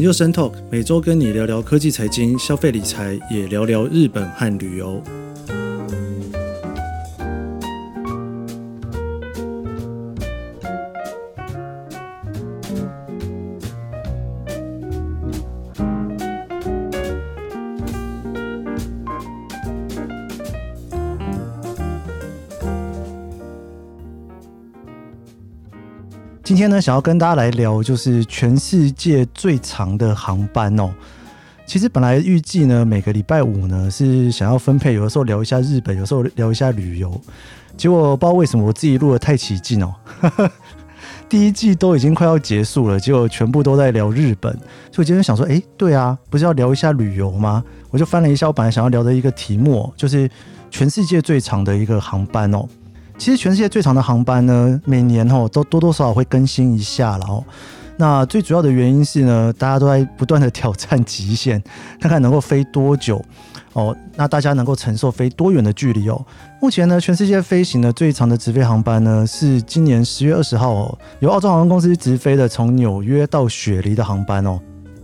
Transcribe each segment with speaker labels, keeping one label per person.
Speaker 1: 研究生 Talk 每周跟你聊聊科技、财经、消费、理财，也聊聊日本和旅游。
Speaker 2: 今天呢，想要跟大家来聊，就是全世界最长的航班哦。其实本来预计呢，每个礼拜五呢是想要分配，有的时候聊一下日本，有时候聊一下旅游。结果不知道为什么，我自己录得太起劲哦。第一季都已经快要结束了，结果全部都在聊日本。所以我今天想说，哎，对啊，不是要聊一下旅游吗？我就翻了一下，我本来想要聊的一个题目，就是全世界最长的一个航班哦。其实全世界最长的航班呢，每年吼都多多少少会更新一下，然后那最主要的原因是呢，大家都在不断的挑战极限，看看能够飞多久哦，那大家能够承受飞多远的距离哦。目前呢，全世界飞行的最长的直飞航班呢，是今年十月二十号哦，由澳洲航空公司直飞的从纽约到雪梨的航班哦。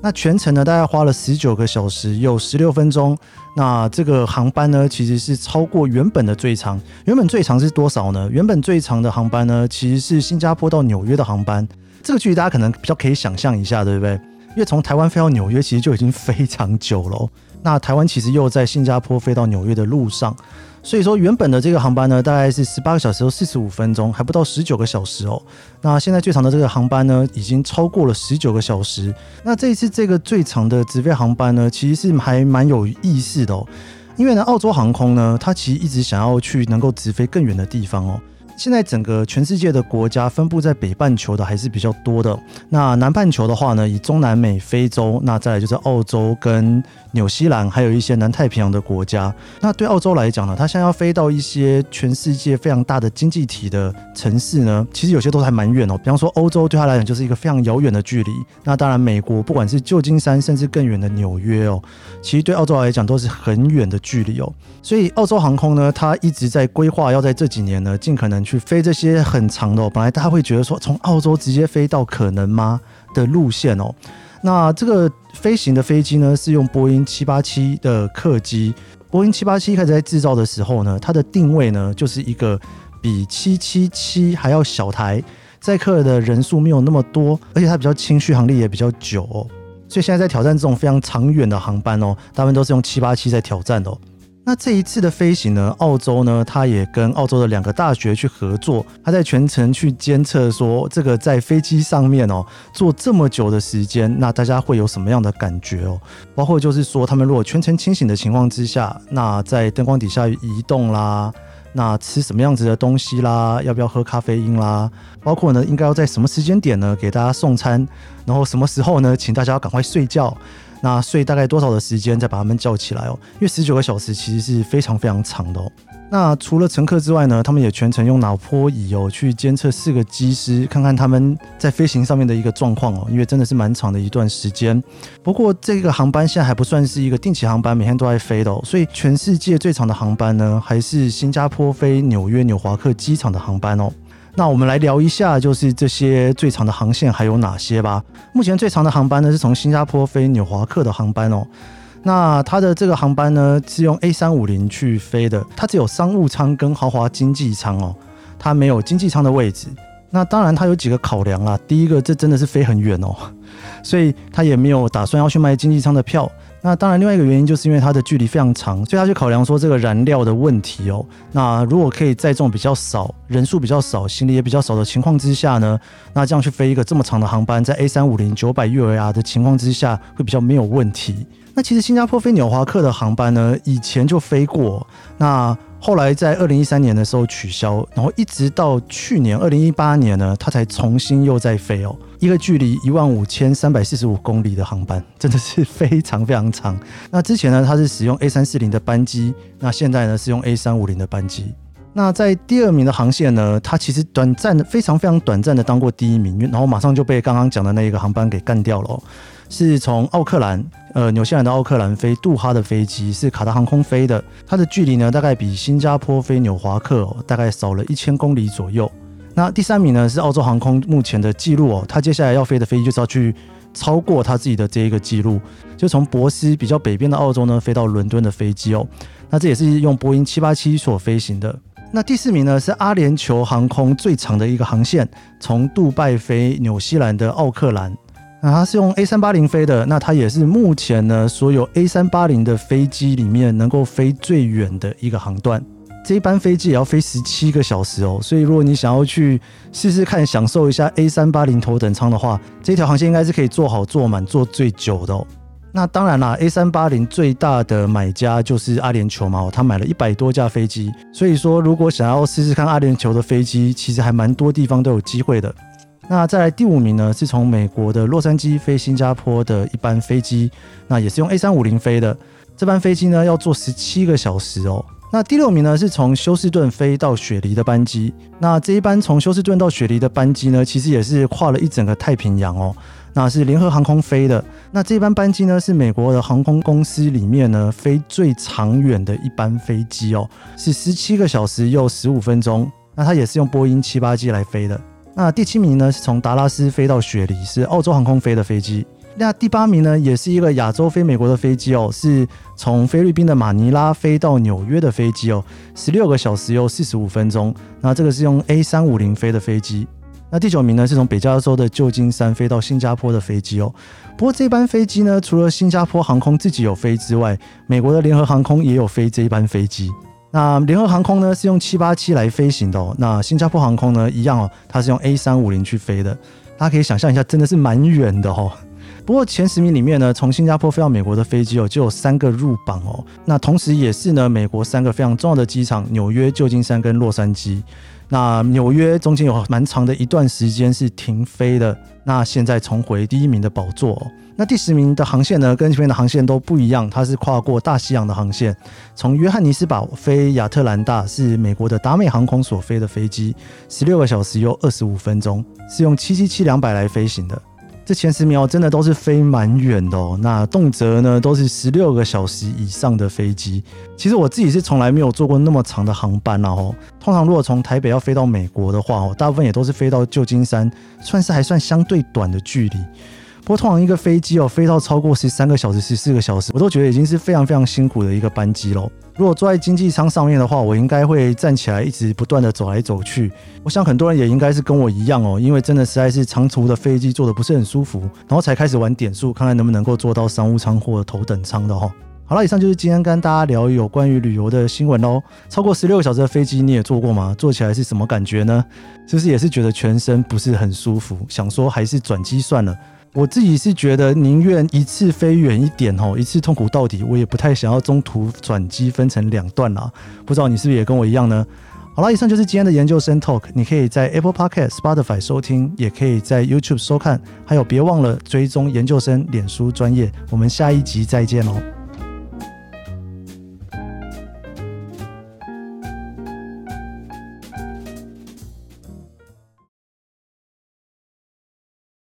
Speaker 2: 那全程呢，大概花了十九个小时有十六分钟。那这个航班呢，其实是超过原本的最长。原本最长是多少呢？原本最长的航班呢，其实是新加坡到纽约的航班。这个距离大家可能比较可以想象一下，对不对？因为从台湾飞到纽约，其实就已经非常久了。那台湾其实又在新加坡飞到纽约的路上。所以说，原本的这个航班呢，大概是十八个小时四十五分钟，还不到十九个小时哦。那现在最长的这个航班呢，已经超过了十九个小时。那这一次这个最长的直飞航班呢，其实是还蛮有意思的哦。因为呢，澳洲航空呢，它其实一直想要去能够直飞更远的地方哦。现在整个全世界的国家分布在北半球的还是比较多的。那南半球的话呢，以中南美、非洲，那再来就是澳洲跟纽西兰，还有一些南太平洋的国家。那对澳洲来讲呢，它现在要飞到一些全世界非常大的经济体的城市呢，其实有些都还蛮远哦。比方说欧洲对它来讲就是一个非常遥远的距离。那当然美国不管是旧金山，甚至更远的纽约哦，其实对澳洲来讲都是很远的距离哦。所以澳洲航空呢，它一直在规划要在这几年呢，尽可能。去飞这些很长的，本来大家会觉得说，从澳洲直接飞到可能吗的路线哦？那这个飞行的飞机呢，是用波音七八七的客机。波音七八七开始在制造的时候呢，它的定位呢，就是一个比七七七还要小台，载客的人数没有那么多，而且它比较轻，续航力也比较久哦。所以现在在挑战这种非常长远的航班哦，他们都是用七八七在挑战的哦。那这一次的飞行呢，澳洲呢，它也跟澳洲的两个大学去合作，它在全程去监测说，这个在飞机上面哦，坐这么久的时间，那大家会有什么样的感觉哦？包括就是说，他们如果全程清醒的情况之下，那在灯光底下移动啦，那吃什么样子的东西啦，要不要喝咖啡因啦？包括呢，应该要在什么时间点呢给大家送餐，然后什么时候呢，请大家赶快睡觉。那睡大概多少的时间再把他们叫起来哦？因为十九个小时其实是非常非常长的哦。那除了乘客之外呢，他们也全程用脑波仪哦去监测四个机师，看看他们在飞行上面的一个状况哦。因为真的是蛮长的一段时间。不过这个航班现在还不算是一个定期航班，每天都在飞的哦。所以全世界最长的航班呢，还是新加坡飞纽约纽华克机场的航班哦。那我们来聊一下，就是这些最长的航线还有哪些吧。目前最长的航班呢，是从新加坡飞纽华克的航班哦。那它的这个航班呢，是用 A 三五零去飞的，它只有商务舱跟豪华经济舱哦，它没有经济舱的位置。那当然它有几个考量啊，第一个，这真的是飞很远哦，所以它也没有打算要去卖经济舱的票。那当然，另外一个原因就是因为它的距离非常长，所以他去考量说这个燃料的问题哦。那如果可以载重比较少、人数比较少、行李也比较少的情况之下呢，那这样去飞一个这么长的航班，在 A 三五零九百 UAR 的情况之下，会比较没有问题。那其实新加坡飞纽华克的航班呢，以前就飞过，那后来在二零一三年的时候取消，然后一直到去年二零一八年呢，它才重新又在飞哦。一个距离一万五千三百四十五公里的航班，真的是非常非常长。那之前呢，它是使用 A 三四零的班机，那现在呢是用 A 三五零的班机。那在第二名的航线呢，它其实短暂的非常非常短暂的当过第一名，然后马上就被刚刚讲的那一个航班给干掉了哦。是从奥克兰，呃，纽西兰的奥克兰飞杜哈的飞机，是卡达航空飞的，它的距离呢大概比新加坡飞纽华克，大概少了一千公里左右。那第三名呢是澳洲航空目前的记录哦，它接下来要飞的飞机就是要去超过它自己的这一个记录，就从博斯比较北边的澳洲呢飞到伦敦的飞机哦。那这也是用波音七八七所飞行的。那第四名呢是阿联酋航空最长的一个航线，从杜拜飞纽西兰的奥克兰。那它是用 A 三八零飞的，那它也是目前呢所有 A 三八零的飞机里面能够飞最远的一个航段。这一班飞机也要飞十七个小时哦，所以如果你想要去试试看，享受一下 A 三八零头等舱的话，这条航线应该是可以坐好坐满坐最久的哦。那当然啦，A 三八零最大的买家就是阿联酋嘛，他买了一百多架飞机，所以说如果想要试试看阿联酋的飞机，其实还蛮多地方都有机会的。那再来第五名呢，是从美国的洛杉矶飞新加坡的一班飞机，那也是用 A 三五零飞的，这班飞机呢要坐十七个小时哦。那第六名呢，是从休斯顿飞到雪梨的班机。那这一班从休斯顿到雪梨的班机呢，其实也是跨了一整个太平洋哦。那是联合航空飞的。那这一班班机呢，是美国的航空公司里面呢飞最长远的一班飞机哦，是十七个小时又十五分钟。那它也是用波音七八七来飞的。那第七名呢，是从达拉斯飞到雪梨，是澳洲航空飞的飞机。那第八名呢，也是一个亚洲飞美国的飞机哦，是从菲律宾的马尼拉飞到纽约的飞机哦，十六个小时又四十五分钟。那这个是用 A 三五零飞的飞机。那第九名呢，是从北加州的旧金山飞到新加坡的飞机哦。不过这班飞机呢，除了新加坡航空自己有飞之外，美国的联合航空也有飞这一班飞机。那联合航空呢，是用七八七来飞行的哦。那新加坡航空呢，一样哦，它是用 A 三五零去飞的。大家可以想象一下，真的是蛮远的哦。不过前十名里面呢，从新加坡飞到美国的飞机哦，就有三个入榜哦。那同时也是呢，美国三个非常重要的机场：纽约、旧金山跟洛杉矶。那纽约中间有蛮长的一段时间是停飞的，那现在重回第一名的宝座哦。那第十名的航线呢，跟前面的航线都不一样，它是跨过大西洋的航线，从约翰尼斯堡飞亚特兰大，是美国的达美航空所飞的飞机，十六个小时又二十五分钟，是用七七七两百来飞行的。这前十名真的都是飞蛮远的哦，那动辄呢都是十六个小时以上的飞机。其实我自己是从来没有坐过那么长的航班了哦。通常如果从台北要飞到美国的话哦，大部分也都是飞到旧金山，算是还算相对短的距离。不过通常一个飞机哦，飞到超过十三个小时、十四个小时，我都觉得已经是非常非常辛苦的一个班机喽。如果坐在经济舱上面的话，我应该会站起来，一直不断的走来走去。我想很多人也应该是跟我一样哦，因为真的实在是长途的飞机坐得不是很舒服，然后才开始玩点数，看看能不能够坐到商务舱或头等舱的哈。好了，以上就是今天跟大家聊有关于旅游的新闻喽。超过十六个小时的飞机你也坐过吗？坐起来是什么感觉呢？是不是也是觉得全身不是很舒服？想说还是转机算了。我自己是觉得宁愿一次飞远一点哦，一次痛苦到底，我也不太想要中途转机分成两段啦。不知道你是不是也跟我一样呢？好了，以上就是今天的研究生 Talk，你可以在 Apple Podcast、Spotify 收听，也可以在 YouTube 收看，还有别忘了追踪研究生脸书专业。我们下一集再见哦。